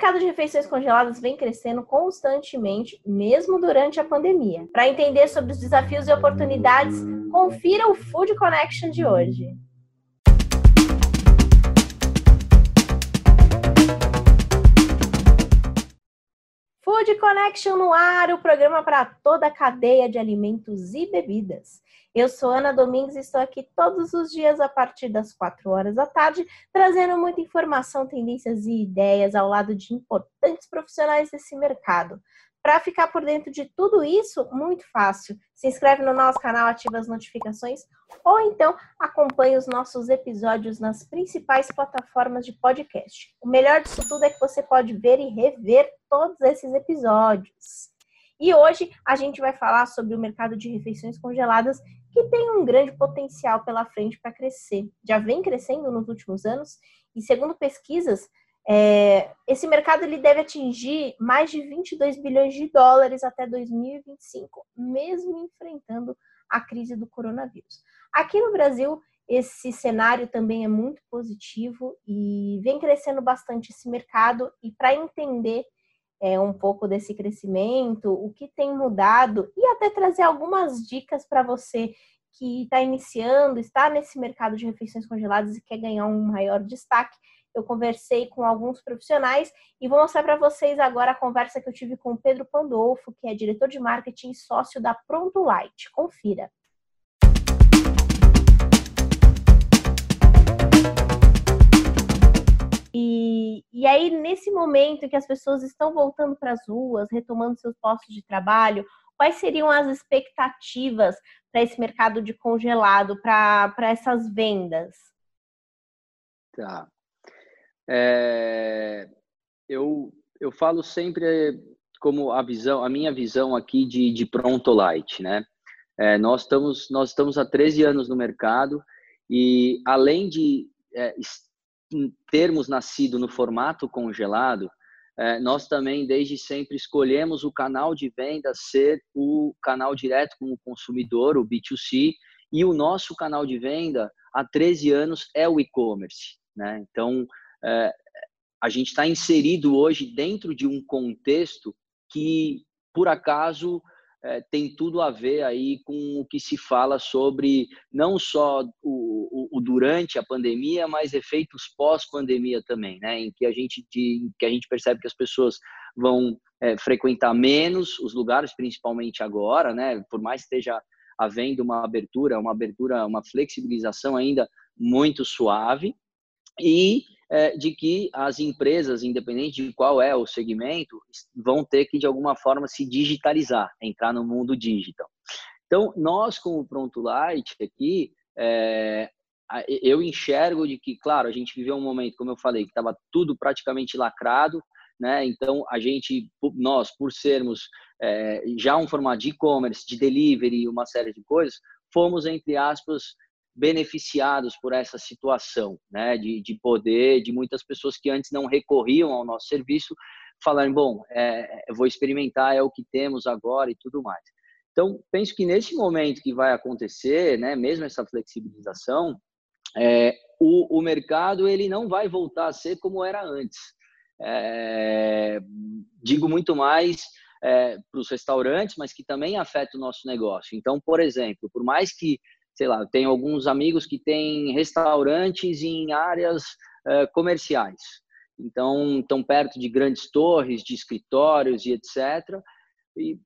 mercado de refeições congeladas vem crescendo constantemente, mesmo durante a pandemia. Para entender sobre os desafios e oportunidades, confira o Food Connection de hoje. Food Connection no ar, o programa para toda a cadeia de alimentos e bebidas. Eu sou Ana Domingues e estou aqui todos os dias a partir das 4 horas da tarde, trazendo muita informação, tendências e ideias ao lado de importantes profissionais desse mercado. Para ficar por dentro de tudo isso, muito fácil. Se inscreve no nosso canal, ativa as notificações ou então acompanhe os nossos episódios nas principais plataformas de podcast. O melhor disso tudo é que você pode ver e rever todos esses episódios. E hoje a gente vai falar sobre o mercado de refeições congeladas que tem um grande potencial pela frente para crescer. Já vem crescendo nos últimos anos e, segundo pesquisas, é, esse mercado ele deve atingir mais de 22 bilhões de dólares até 2025, mesmo enfrentando a crise do coronavírus. Aqui no Brasil, esse cenário também é muito positivo e vem crescendo bastante esse mercado. E para entender é, um pouco desse crescimento, o que tem mudado e até trazer algumas dicas para você que está iniciando, está nesse mercado de refeições congeladas e quer ganhar um maior destaque. Eu conversei com alguns profissionais e vou mostrar para vocês agora a conversa que eu tive com o Pedro Pandolfo, que é diretor de marketing e sócio da Pronto Light. Confira. E, e aí, nesse momento que as pessoas estão voltando para as ruas, retomando seus postos de trabalho, quais seriam as expectativas para esse mercado de congelado, para essas vendas? Tá. É, eu, eu falo sempre como a visão, a minha visão aqui de, de Pronto Light, né? É, nós, estamos, nós estamos há 13 anos no mercado e além de é, termos nascido no formato congelado, é, nós também, desde sempre, escolhemos o canal de venda ser o canal direto com o consumidor, o B2C, e o nosso canal de venda há 13 anos é o e-commerce. Né? Então, é, a gente está inserido hoje dentro de um contexto que, por acaso, é, tem tudo a ver aí com o que se fala sobre não só o, o, o durante a pandemia, mas efeitos pós-pandemia também, né? Em que a gente de, que a gente percebe que as pessoas vão é, frequentar menos os lugares, principalmente agora, né? Por mais que esteja havendo uma abertura, uma abertura, uma flexibilização ainda muito suave e é, de que as empresas, independente de qual é o segmento, vão ter que, de alguma forma, se digitalizar, entrar no mundo digital. Então, nós, como Pronto Light, aqui, é, eu enxergo de que, claro, a gente viveu um momento, como eu falei, que estava tudo praticamente lacrado, né? Então, a gente, nós, por sermos é, já um formato de e-commerce, de delivery, uma série de coisas, fomos, entre aspas, beneficiados por essa situação, né, de, de poder, de muitas pessoas que antes não recorriam ao nosso serviço, falarem, bom, é, vou experimentar, é o que temos agora e tudo mais. Então, penso que nesse momento que vai acontecer, né, mesmo essa flexibilização, é, o, o mercado ele não vai voltar a ser como era antes. É, digo muito mais é, para os restaurantes, mas que também afeta o nosso negócio. Então, por exemplo, por mais que sei lá, eu tenho alguns amigos que têm restaurantes em áreas uh, comerciais. Então, estão perto de grandes torres, de escritórios e etc. E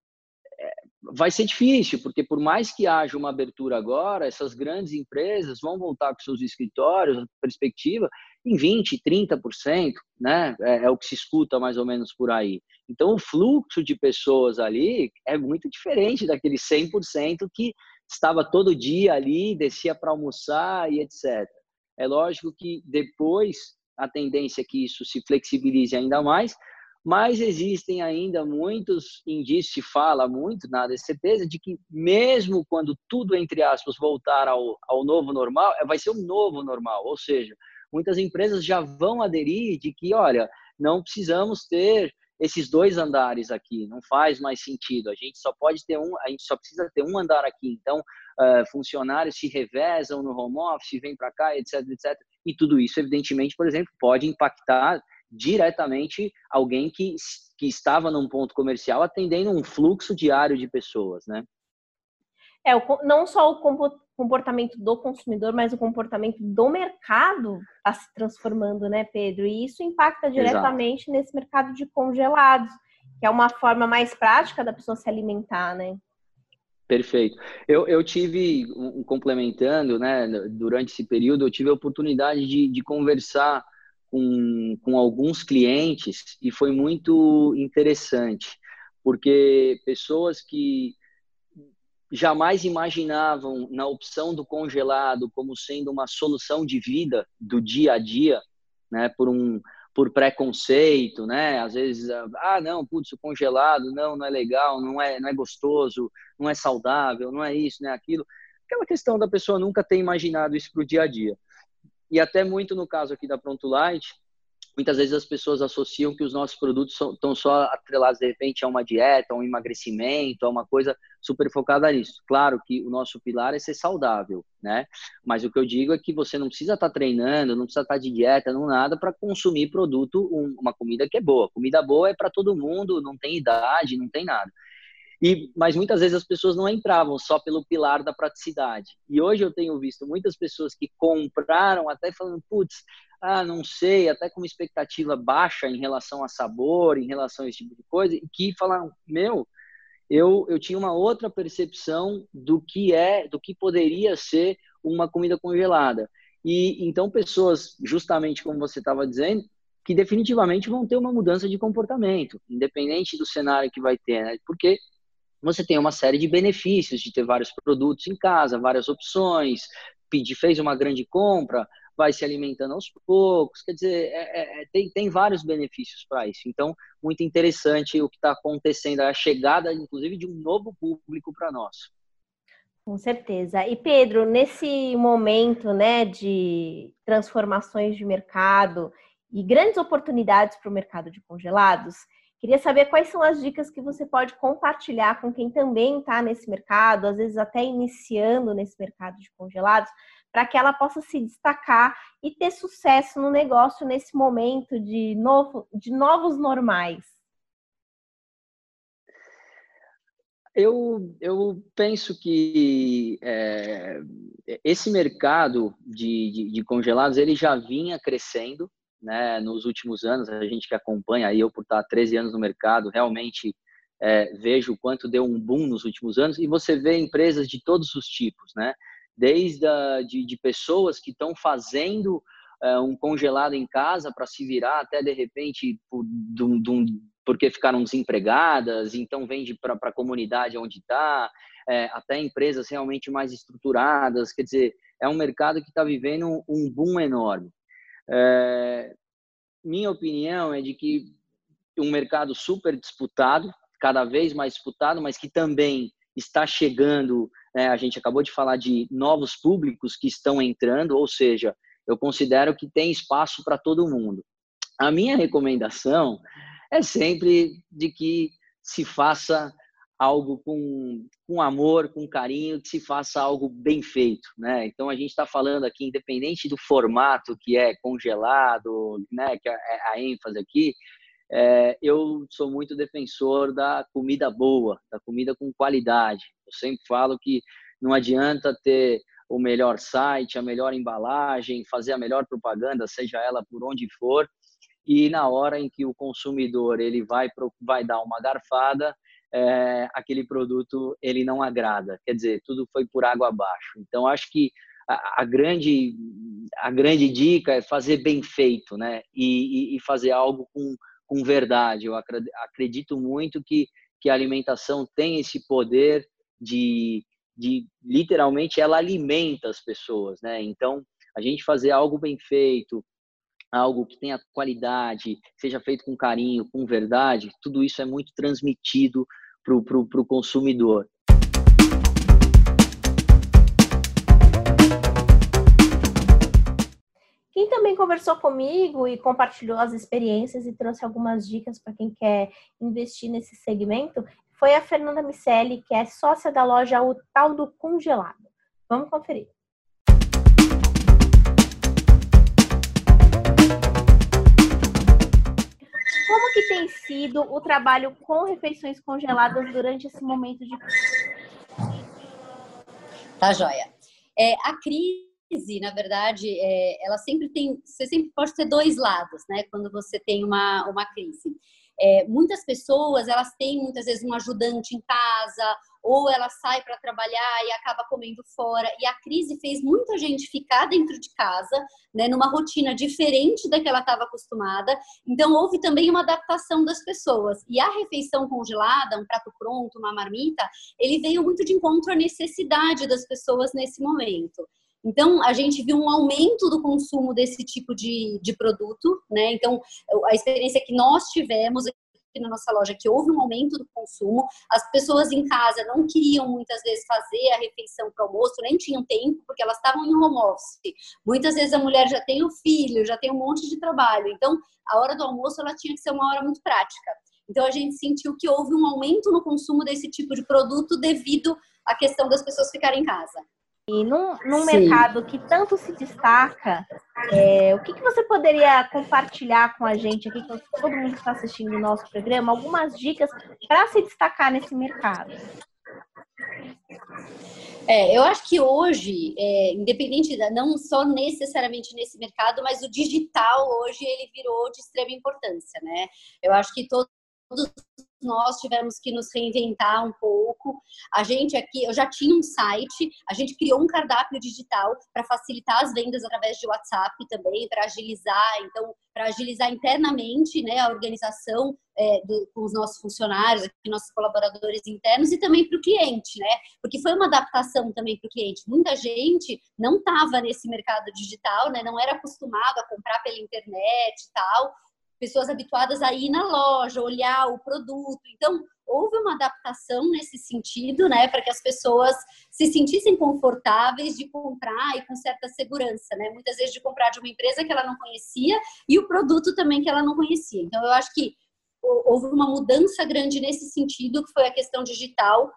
é, vai ser difícil, porque por mais que haja uma abertura agora, essas grandes empresas vão voltar com seus escritórios, perspectiva, em 20%, 30%, né? É, é, o que se escuta mais ou menos por aí. Então, o fluxo de pessoas ali é muito diferente daquele 100% que estava todo dia ali, descia para almoçar e etc. É lógico que depois a tendência é que isso se flexibilize ainda mais, mas existem ainda muitos indícios, se fala muito, nada é certeza, de que mesmo quando tudo, entre aspas, voltar ao, ao novo normal, vai ser um novo normal, ou seja, muitas empresas já vão aderir de que, olha, não precisamos ter esses dois andares aqui, não faz mais sentido. A gente só pode ter um, a gente só precisa ter um andar aqui. Então, uh, funcionários se revezam no home office, vêm para cá, etc, etc. E tudo isso, evidentemente, por exemplo, pode impactar diretamente alguém que, que estava num ponto comercial atendendo um fluxo diário de pessoas, né? É, não só o comportamento do consumidor, mas o comportamento do mercado está se transformando, né, Pedro? E isso impacta diretamente Exato. nesse mercado de congelados, que é uma forma mais prática da pessoa se alimentar, né? Perfeito. Eu, eu tive, um, complementando, né, durante esse período, eu tive a oportunidade de, de conversar com, com alguns clientes e foi muito interessante, porque pessoas que jamais imaginavam na opção do congelado como sendo uma solução de vida do dia a dia, né, por um por preconceito, né? Às vezes, ah, não, putz, o congelado, não, não é legal, não é, não é gostoso, não é saudável, não é isso, não é aquilo. Aquela questão da pessoa nunca ter imaginado isso para o dia a dia. E até muito no caso aqui da Pronto Light, muitas vezes as pessoas associam que os nossos produtos estão só atrelados de repente a uma dieta, a um emagrecimento, a uma coisa super focada nisso. Claro que o nosso pilar é ser saudável, né? Mas o que eu digo é que você não precisa estar tá treinando, não precisa estar tá de dieta, não nada para consumir produto, uma comida que é boa. Comida boa é para todo mundo, não tem idade, não tem nada. E, mas muitas vezes as pessoas não entravam só pelo pilar da praticidade. E hoje eu tenho visto muitas pessoas que compraram até falando, putz, ah, não sei, até com uma expectativa baixa em relação a sabor, em relação a esse tipo de coisa, e que falaram, meu, eu, eu tinha uma outra percepção do que é, do que poderia ser uma comida congelada. E então pessoas, justamente como você estava dizendo, que definitivamente vão ter uma mudança de comportamento, independente do cenário que vai ter, né? Porque você tem uma série de benefícios de ter vários produtos em casa, várias opções, pedir, fez uma grande compra, vai se alimentando aos poucos. Quer dizer, é, é, é tem, tem vários benefícios para isso. Então, muito interessante o que está acontecendo, a chegada, inclusive, de um novo público para nós. Com certeza. E Pedro, nesse momento né, de transformações de mercado e grandes oportunidades para o mercado de congelados, queria saber quais são as dicas que você pode compartilhar com quem também está nesse mercado, às vezes até iniciando nesse mercado de congelados, para que ela possa se destacar e ter sucesso no negócio nesse momento de, novo, de novos normais? Eu, eu penso que é, esse mercado de, de, de, congelados ele já vinha crescendo né, nos últimos anos. A gente que acompanha, eu por estar 13 anos no mercado, realmente é, vejo o quanto deu um boom nos últimos anos. E você vê empresas de todos os tipos, né? Desde a, de, de pessoas que estão fazendo é, um congelado em casa para se virar até de repente por, dum, dum, porque ficaram desempregadas, então vende para a comunidade onde está, é, até empresas realmente mais estruturadas. Quer dizer, é um mercado que está vivendo um boom enorme. É, minha opinião é de que um mercado super disputado, cada vez mais disputado, mas que também está chegando né? A gente acabou de falar de novos públicos que estão entrando, ou seja, eu considero que tem espaço para todo mundo. A minha recomendação é sempre de que se faça algo com, com amor, com carinho, que se faça algo bem feito, né? Então a gente está falando aqui, independente do formato que é congelado, né? Que é a ênfase aqui, é, eu sou muito defensor da comida boa, da comida com qualidade. Eu sempre falo que não adianta ter o melhor site, a melhor embalagem, fazer a melhor propaganda, seja ela por onde for, e na hora em que o consumidor ele vai vai dar uma garfada, é, aquele produto ele não agrada. Quer dizer, tudo foi por água abaixo. Então acho que a, a grande a grande dica é fazer bem feito, né? E, e, e fazer algo com com verdade. Eu acredito muito que, que a alimentação tem esse poder de, de literalmente ela alimenta as pessoas, né? Então, a gente fazer algo bem feito, algo que tenha qualidade, seja feito com carinho, com verdade, tudo isso é muito transmitido para o consumidor. Quem também conversou comigo e compartilhou as experiências e trouxe algumas dicas para quem quer investir nesse segmento foi a Fernanda Micelli, que é sócia da loja O Tal do Congelado. Vamos conferir. como que tem sido o trabalho com refeições congeladas durante esse momento de Tá joia. É, a crise, na verdade, é, ela sempre tem, você sempre pode ter dois lados, né? Quando você tem uma, uma crise. É, muitas pessoas, elas têm muitas vezes um ajudante em casa, ou ela sai para trabalhar e acaba comendo fora. E a crise fez muita gente ficar dentro de casa, né, numa rotina diferente da que ela estava acostumada. Então, houve também uma adaptação das pessoas. E a refeição congelada, um prato pronto, uma marmita, ele veio muito de encontro à necessidade das pessoas nesse momento. Então, a gente viu um aumento do consumo desse tipo de, de produto, né? Então, a experiência que nós tivemos aqui na nossa loja que houve um aumento do consumo. As pessoas em casa não queriam muitas vezes fazer a refeição para o almoço, nem tinham tempo, porque elas estavam em home office. Muitas vezes a mulher já tem o filho, já tem um monte de trabalho. Então, a hora do almoço ela tinha que ser uma hora muito prática. Então, a gente sentiu que houve um aumento no consumo desse tipo de produto devido à questão das pessoas ficarem em casa. E num, num mercado que tanto se destaca, é, o que, que você poderia compartilhar com a gente aqui, com todo mundo que está assistindo o nosso programa, algumas dicas para se destacar nesse mercado? É, eu acho que hoje, é, independente, da, não só necessariamente nesse mercado, mas o digital hoje ele virou de extrema importância, né? Eu acho que todo, todos nós tivemos que nos reinventar um pouco. A gente aqui, eu já tinha um site, a gente criou um cardápio digital para facilitar as vendas através de WhatsApp também, para agilizar, então, para agilizar internamente né, a organização é, do, com os nossos funcionários, aqui, nossos colaboradores internos e também para o cliente, né? Porque foi uma adaptação também para o cliente. Muita gente não estava nesse mercado digital, né? Não era acostumado a comprar pela internet e tal pessoas habituadas a ir na loja, olhar o produto. Então, houve uma adaptação nesse sentido, né, para que as pessoas se sentissem confortáveis de comprar e com certa segurança, né? Muitas vezes de comprar de uma empresa que ela não conhecia e o produto também que ela não conhecia. Então, eu acho que houve uma mudança grande nesse sentido, que foi a questão digital,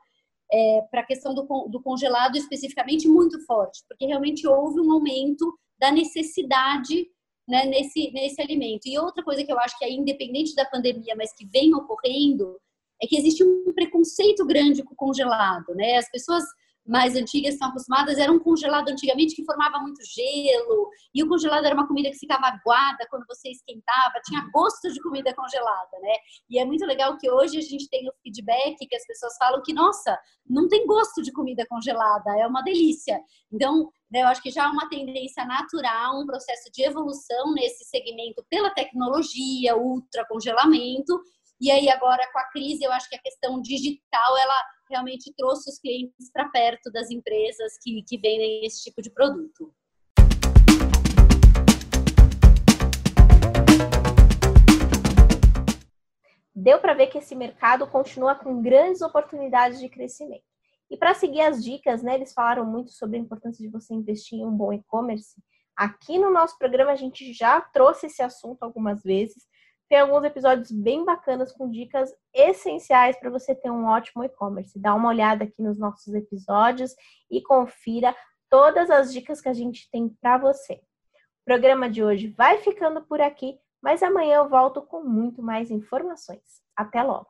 é, para a questão do, do congelado especificamente muito forte, porque realmente houve um aumento da necessidade né, nesse, nesse alimento. E outra coisa que eu acho que é independente da pandemia, mas que vem ocorrendo, é que existe um preconceito grande com o congelado, né? As pessoas mais antigas estão acostumadas, era um congelado antigamente que formava muito gelo, e o congelado era uma comida que ficava aguada quando você esquentava, tinha gosto de comida congelada, né? E é muito legal que hoje a gente tem o feedback que as pessoas falam que, nossa, não tem gosto de comida congelada, é uma delícia. Então, né, eu acho que já há uma tendência natural, um processo de evolução nesse segmento pela tecnologia, ultra congelamento, e aí agora com a crise, eu acho que a questão digital, ela realmente trouxe os clientes para perto das empresas que, que vendem esse tipo de produto. Deu para ver que esse mercado continua com grandes oportunidades de crescimento. E para seguir as dicas, né, eles falaram muito sobre a importância de você investir em um bom e-commerce. Aqui no nosso programa a gente já trouxe esse assunto algumas vezes, tem alguns episódios bem bacanas com dicas essenciais para você ter um ótimo e-commerce. Dá uma olhada aqui nos nossos episódios e confira todas as dicas que a gente tem para você. O programa de hoje vai ficando por aqui, mas amanhã eu volto com muito mais informações. Até logo!